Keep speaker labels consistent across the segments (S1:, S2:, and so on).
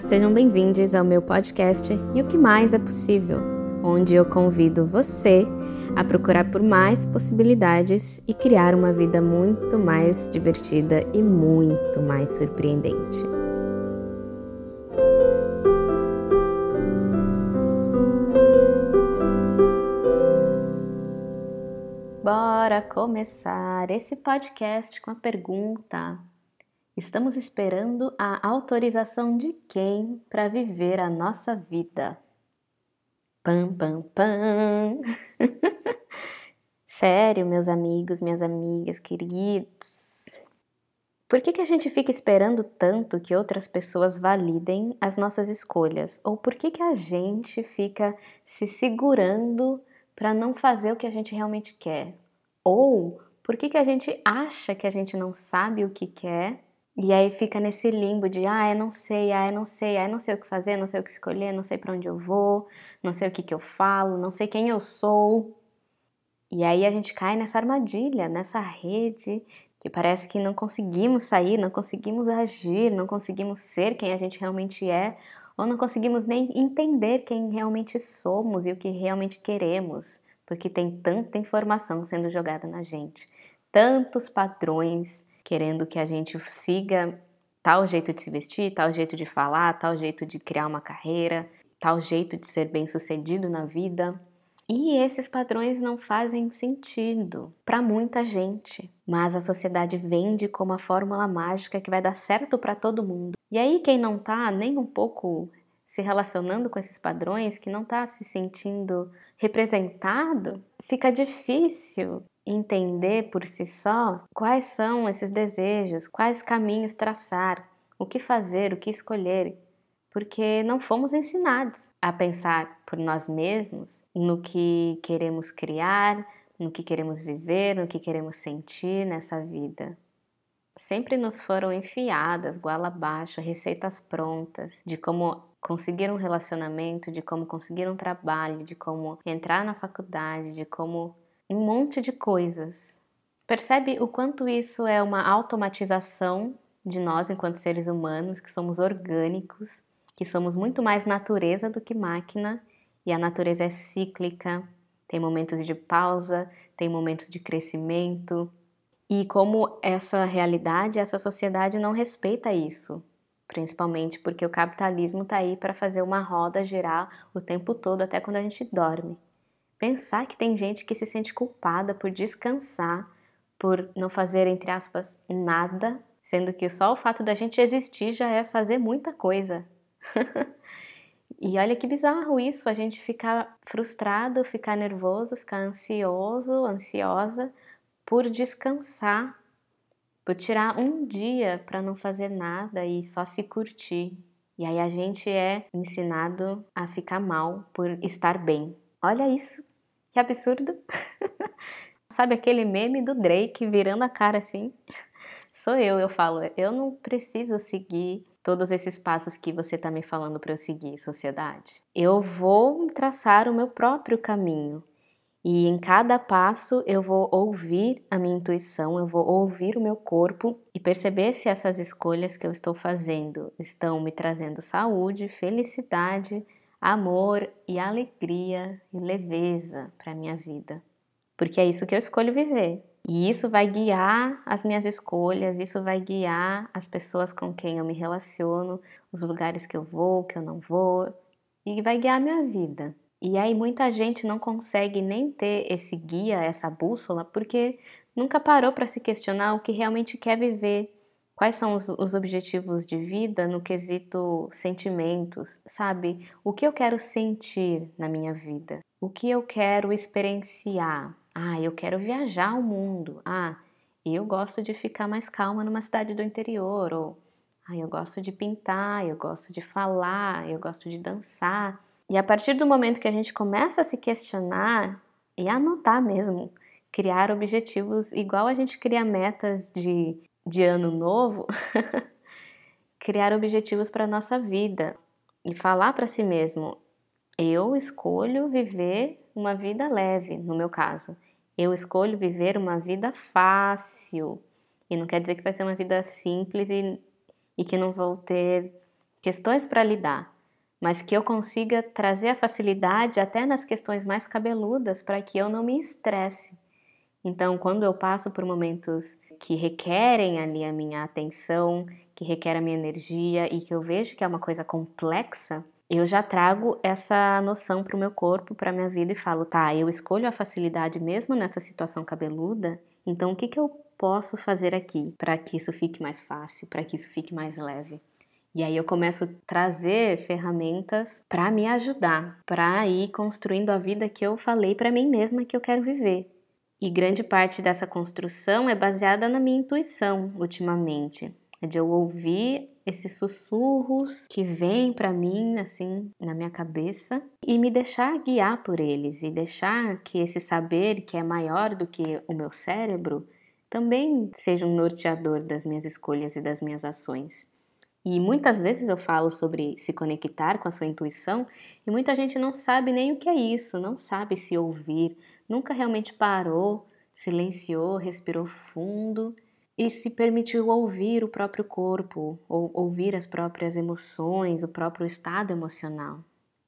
S1: Sejam bem-vindos ao meu podcast E o que mais é possível, onde eu convido você a procurar por mais possibilidades e criar uma vida muito mais divertida e muito mais surpreendente. Bora começar esse podcast com a pergunta: Estamos esperando a autorização de quem para viver a nossa vida? Pam, pam, pam! Sério, meus amigos, minhas amigas, queridos. Por que, que a gente fica esperando tanto que outras pessoas validem as nossas escolhas? Ou por que, que a gente fica se segurando para não fazer o que a gente realmente quer? Ou por que, que a gente acha que a gente não sabe o que quer e aí fica nesse limbo de, ah, eu não sei, ah, eu não sei, ah, eu não sei o que fazer, não sei o que escolher, não sei para onde eu vou, não sei o que, que eu falo, não sei quem eu sou. E aí a gente cai nessa armadilha, nessa rede que parece que não conseguimos sair, não conseguimos agir, não conseguimos ser quem a gente realmente é, ou não conseguimos nem entender quem realmente somos e o que realmente queremos, porque tem tanta informação sendo jogada na gente, tantos padrões querendo que a gente siga tal jeito de se vestir, tal jeito de falar, tal jeito de criar uma carreira, tal jeito de ser bem-sucedido na vida. E esses padrões não fazem sentido para muita gente, mas a sociedade vende como a fórmula mágica que vai dar certo para todo mundo. E aí quem não tá nem um pouco se relacionando com esses padrões, que não tá se sentindo representado, fica difícil entender por si só quais são esses desejos, quais caminhos traçar, o que fazer, o que escolher, porque não fomos ensinados a pensar por nós mesmos no que queremos criar, no que queremos viver, no que queremos sentir nessa vida. Sempre nos foram enfiadas, goela abaixo, receitas prontas de como conseguir um relacionamento, de como conseguir um trabalho, de como entrar na faculdade, de como um monte de coisas. Percebe o quanto isso é uma automatização de nós enquanto seres humanos, que somos orgânicos, que somos muito mais natureza do que máquina, e a natureza é cíclica, tem momentos de pausa, tem momentos de crescimento, e como essa realidade, essa sociedade não respeita isso, principalmente porque o capitalismo está aí para fazer uma roda girar o tempo todo, até quando a gente dorme. Pensar que tem gente que se sente culpada por descansar, por não fazer, entre aspas, nada, sendo que só o fato da gente existir já é fazer muita coisa. e olha que bizarro isso, a gente ficar frustrado, ficar nervoso, ficar ansioso, ansiosa por descansar, por tirar um dia para não fazer nada e só se curtir. E aí a gente é ensinado a ficar mal por estar bem. Olha isso, que absurdo. Sabe aquele meme do Drake virando a cara assim? Sou eu, eu falo, eu não preciso seguir todos esses passos que você está me falando para eu seguir, sociedade. Eu vou traçar o meu próprio caminho. E em cada passo eu vou ouvir a minha intuição, eu vou ouvir o meu corpo e perceber se essas escolhas que eu estou fazendo estão me trazendo saúde, felicidade, amor e alegria e leveza para minha vida. Porque é isso que eu escolho viver. E isso vai guiar as minhas escolhas, isso vai guiar as pessoas com quem eu me relaciono, os lugares que eu vou, que eu não vou, e vai guiar a minha vida. E aí muita gente não consegue nem ter esse guia, essa bússola, porque nunca parou para se questionar o que realmente quer viver, Quais são os, os, objetivos de vida no quesito sentimentos, sabe? O que eu quero sentir na minha vida? O que eu quero experienciar? Ah, eu quero viajar o mundo. Ah, eu gosto de ficar mais calma numa cidade do interior. Ou, ah, eu gosto de pintar, eu gosto de falar, eu gosto de dançar. E a partir do momento que a gente começa a se questionar e anotar mesmo, criar objetivos igual a gente cria metas de de ano novo, criar objetivos para a nossa vida e falar para si mesmo: eu escolho viver uma vida leve, no meu caso. Eu escolho viver uma vida fácil. E não quer dizer que vai ser uma vida simples e, e que não vou ter questões para lidar, mas que eu consiga trazer a facilidade até nas questões mais cabeludas para que eu não me estresse. Então, quando eu passo por momentos que requerem ali a minha atenção, que requer a minha energia e que eu vejo que é uma coisa complexa, eu já trago essa noção para o meu corpo, para a minha vida e falo, tá, eu escolho a facilidade mesmo nessa situação cabeluda, então o que, que eu posso fazer aqui para que isso fique mais fácil, para que isso fique mais leve? E aí eu começo a trazer ferramentas para me ajudar, para ir construindo a vida que eu falei para mim mesma que eu quero viver. E grande parte dessa construção é baseada na minha intuição ultimamente. É de eu ouvir esses sussurros que vêm para mim assim na minha cabeça e me deixar guiar por eles e deixar que esse saber que é maior do que o meu cérebro também seja um norteador das minhas escolhas e das minhas ações. E muitas vezes eu falo sobre se conectar com a sua intuição e muita gente não sabe nem o que é isso, não sabe se ouvir, nunca realmente parou, silenciou, respirou fundo e se permitiu ouvir o próprio corpo, ou ouvir as próprias emoções, o próprio estado emocional.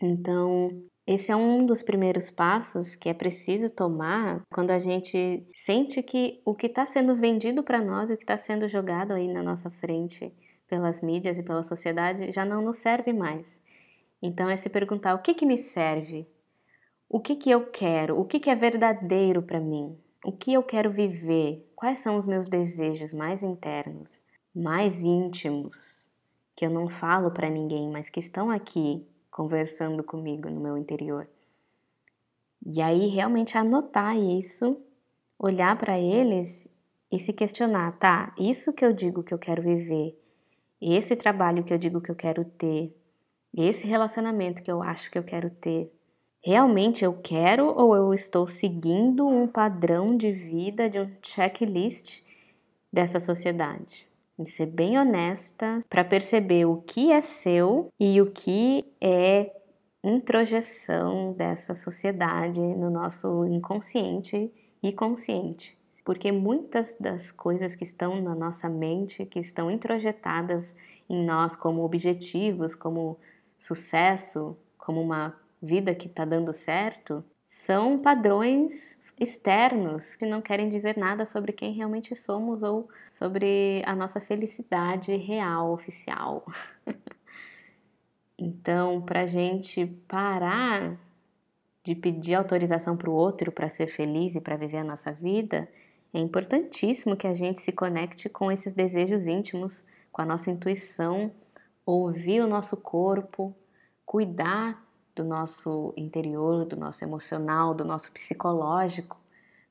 S1: Então, esse é um dos primeiros passos que é preciso tomar quando a gente sente que o que está sendo vendido para nós, o que está sendo jogado aí na nossa frente pelas mídias e pela sociedade já não nos serve mais. Então é se perguntar o que, que me serve, o que, que eu quero, o que, que é verdadeiro para mim, o que eu quero viver, quais são os meus desejos mais internos, mais íntimos, que eu não falo para ninguém, mas que estão aqui conversando comigo no meu interior. E aí realmente anotar isso, olhar para eles e se questionar, tá? Isso que eu digo que eu quero viver, esse trabalho que eu digo que eu quero ter, esse relacionamento que eu acho que eu quero ter, realmente eu quero ou eu estou seguindo um padrão de vida, de um checklist dessa sociedade? E ser bem honesta para perceber o que é seu e o que é introjeção dessa sociedade no nosso inconsciente e consciente porque muitas das coisas que estão na nossa mente, que estão introjetadas em nós como objetivos, como sucesso, como uma vida que está dando certo, são padrões externos que não querem dizer nada sobre quem realmente somos ou sobre a nossa felicidade real, oficial. então, para a gente parar de pedir autorização para o outro para ser feliz e para viver a nossa vida, é importantíssimo que a gente se conecte com esses desejos íntimos, com a nossa intuição, ouvir o nosso corpo, cuidar do nosso interior, do nosso emocional, do nosso psicológico,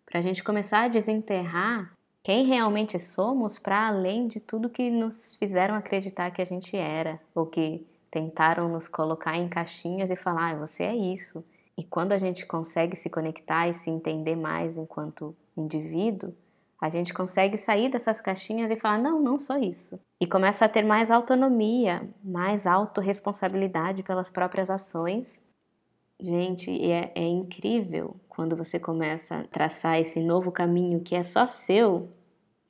S1: para a gente começar a desenterrar quem realmente somos para além de tudo que nos fizeram acreditar que a gente era, ou que tentaram nos colocar em caixinhas e falar, ah, você é isso. E quando a gente consegue se conectar e se entender mais enquanto indivíduo, a gente consegue sair dessas caixinhas e falar: não, não sou isso. E começa a ter mais autonomia, mais autorresponsabilidade pelas próprias ações. Gente, é, é incrível quando você começa a traçar esse novo caminho que é só seu,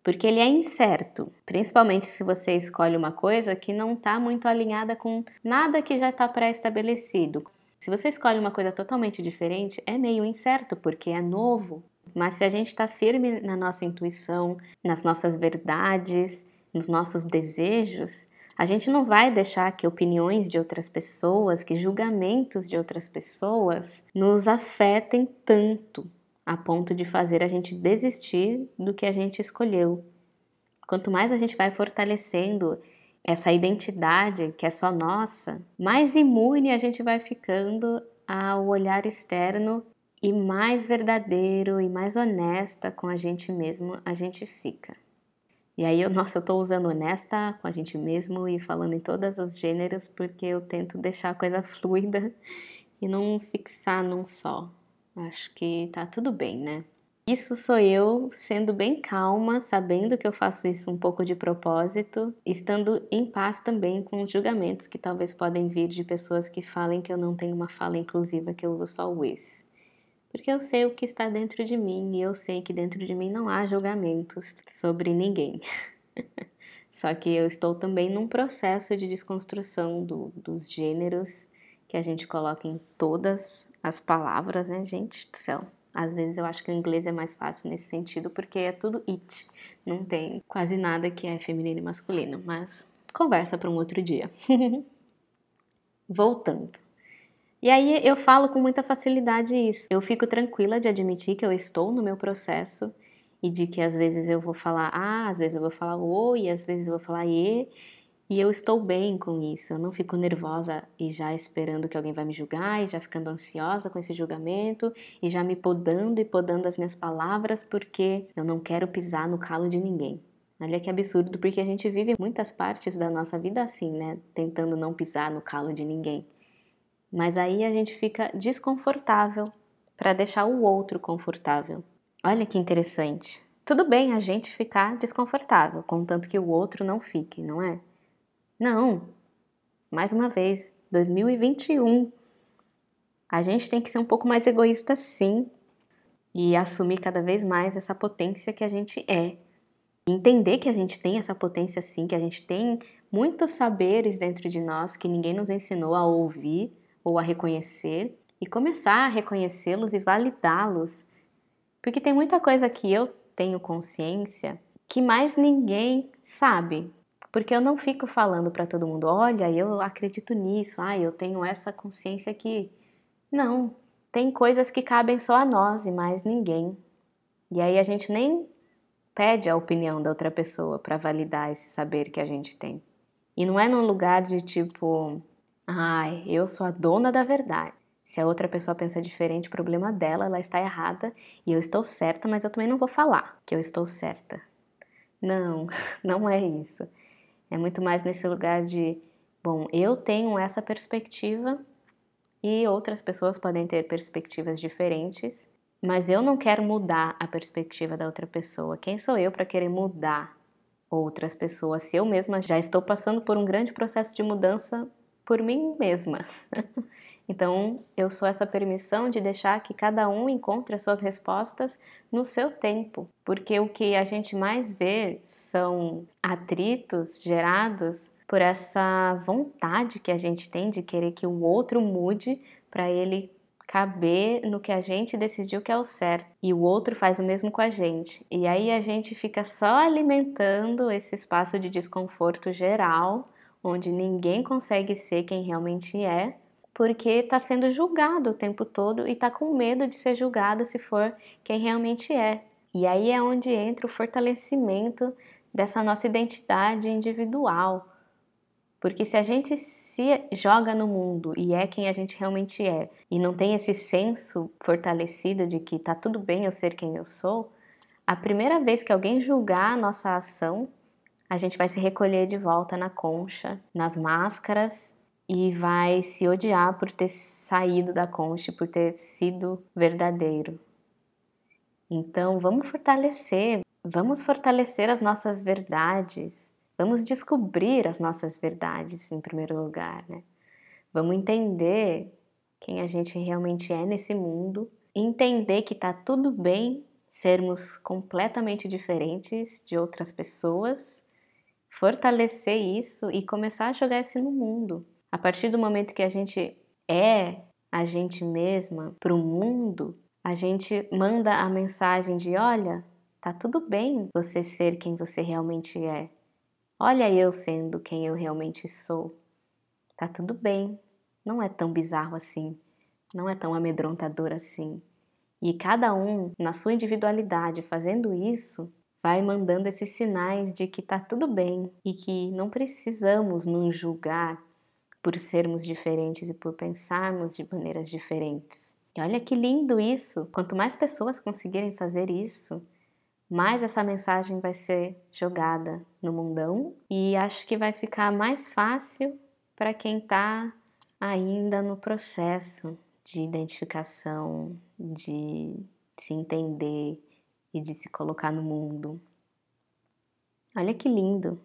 S1: porque ele é incerto, principalmente se você escolhe uma coisa que não está muito alinhada com nada que já está pré-estabelecido. Se você escolhe uma coisa totalmente diferente, é meio incerto, porque é novo, mas se a gente está firme na nossa intuição, nas nossas verdades, nos nossos desejos, a gente não vai deixar que opiniões de outras pessoas, que julgamentos de outras pessoas nos afetem tanto a ponto de fazer a gente desistir do que a gente escolheu. Quanto mais a gente vai fortalecendo essa identidade que é só nossa, mais imune a gente vai ficando ao olhar externo e mais verdadeiro e mais honesta com a gente mesmo a gente fica. E aí, eu, nossa, eu tô usando honesta com a gente mesmo e falando em todos os gêneros porque eu tento deixar a coisa fluida e não fixar num só. Acho que tá tudo bem, né? Isso sou eu sendo bem calma, sabendo que eu faço isso um pouco de propósito, estando em paz também com os julgamentos que talvez podem vir de pessoas que falem que eu não tenho uma fala inclusiva, que eu uso só o is porque eu sei o que está dentro de mim e eu sei que dentro de mim não há julgamentos sobre ninguém. Só que eu estou também num processo de desconstrução do, dos gêneros que a gente coloca em todas as palavras, né, gente do céu? Às vezes eu acho que o inglês é mais fácil nesse sentido, porque é tudo it, não tem quase nada que é feminino e masculino, mas conversa para um outro dia. Voltando. E aí eu falo com muita facilidade isso. Eu fico tranquila de admitir que eu estou no meu processo e de que às vezes eu vou falar ah, às vezes eu vou falar o, e às vezes eu vou falar e, e eu estou bem com isso, eu não fico nervosa e já esperando que alguém vai me julgar e já ficando ansiosa com esse julgamento e já me podando e podando as minhas palavras porque eu não quero pisar no calo de ninguém. Olha que absurdo, porque a gente vive muitas partes da nossa vida assim, né? Tentando não pisar no calo de ninguém. Mas aí a gente fica desconfortável para deixar o outro confortável. Olha que interessante. Tudo bem a gente ficar desconfortável, contanto que o outro não fique, não é? Não. Mais uma vez, 2021. A gente tem que ser um pouco mais egoísta, sim, e assumir cada vez mais essa potência que a gente é. Entender que a gente tem essa potência, sim, que a gente tem muitos saberes dentro de nós que ninguém nos ensinou a ouvir ou a reconhecer e começar a reconhecê-los e validá-los. Porque tem muita coisa que eu tenho consciência que mais ninguém sabe, porque eu não fico falando para todo mundo, olha, eu acredito nisso, ah, eu tenho essa consciência aqui. Não, tem coisas que cabem só a nós e mais ninguém. E aí a gente nem pede a opinião da outra pessoa para validar esse saber que a gente tem. E não é num lugar de tipo, ai, eu sou a dona da verdade. Se a outra pessoa pensa diferente, problema dela, ela está errada e eu estou certa, mas eu também não vou falar que eu estou certa. Não, não é isso. É muito mais nesse lugar de, bom, eu tenho essa perspectiva e outras pessoas podem ter perspectivas diferentes, mas eu não quero mudar a perspectiva da outra pessoa. Quem sou eu para querer mudar outras pessoas se eu mesma já estou passando por um grande processo de mudança por mim mesma? Então, eu sou essa permissão de deixar que cada um encontre as suas respostas no seu tempo, porque o que a gente mais vê são atritos gerados por essa vontade que a gente tem de querer que o outro mude para ele caber no que a gente decidiu que é o certo e o outro faz o mesmo com a gente. E aí a gente fica só alimentando esse espaço de desconforto geral, onde ninguém consegue ser quem realmente é porque está sendo julgado o tempo todo e está com medo de ser julgado se for quem realmente é. E aí é onde entra o fortalecimento dessa nossa identidade individual. Porque se a gente se joga no mundo e é quem a gente realmente é, e não tem esse senso fortalecido de que tá tudo bem eu ser quem eu sou, a primeira vez que alguém julgar a nossa ação, a gente vai se recolher de volta na concha, nas máscaras e vai se odiar por ter saído da concha, por ter sido verdadeiro. Então, vamos fortalecer, vamos fortalecer as nossas verdades, vamos descobrir as nossas verdades em primeiro lugar, né? Vamos entender quem a gente realmente é nesse mundo, entender que tá tudo bem sermos completamente diferentes de outras pessoas, fortalecer isso e começar a jogar isso no mundo. A partir do momento que a gente é a gente mesma para o mundo, a gente manda a mensagem de: olha, tá tudo bem você ser quem você realmente é. Olha eu sendo quem eu realmente sou. Tá tudo bem. Não é tão bizarro assim. Não é tão amedrontador assim. E cada um, na sua individualidade, fazendo isso, vai mandando esses sinais de que tá tudo bem e que não precisamos nos julgar por sermos diferentes e por pensarmos de maneiras diferentes. E olha que lindo isso! Quanto mais pessoas conseguirem fazer isso, mais essa mensagem vai ser jogada no mundão e acho que vai ficar mais fácil para quem está ainda no processo de identificação, de se entender e de se colocar no mundo. Olha que lindo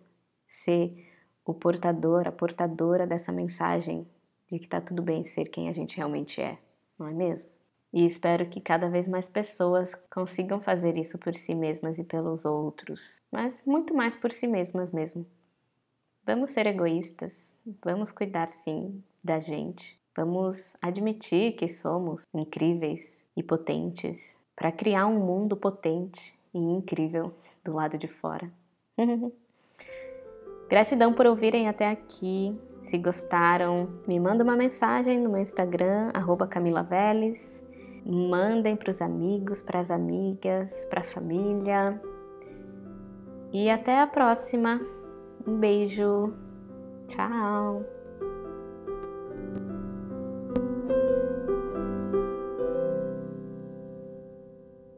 S1: ser o portador, a portadora dessa mensagem de que tá tudo bem ser quem a gente realmente é, não é mesmo? E espero que cada vez mais pessoas consigam fazer isso por si mesmas e pelos outros, mas muito mais por si mesmas mesmo. Vamos ser egoístas, vamos cuidar sim da gente, vamos admitir que somos incríveis e potentes para criar um mundo potente e incrível do lado de fora. Gratidão por ouvirem até aqui. Se gostaram, me manda uma mensagem no meu Instagram, Camila Veles. Mandem para os amigos, para as amigas, para a família. E até a próxima. Um beijo. Tchau.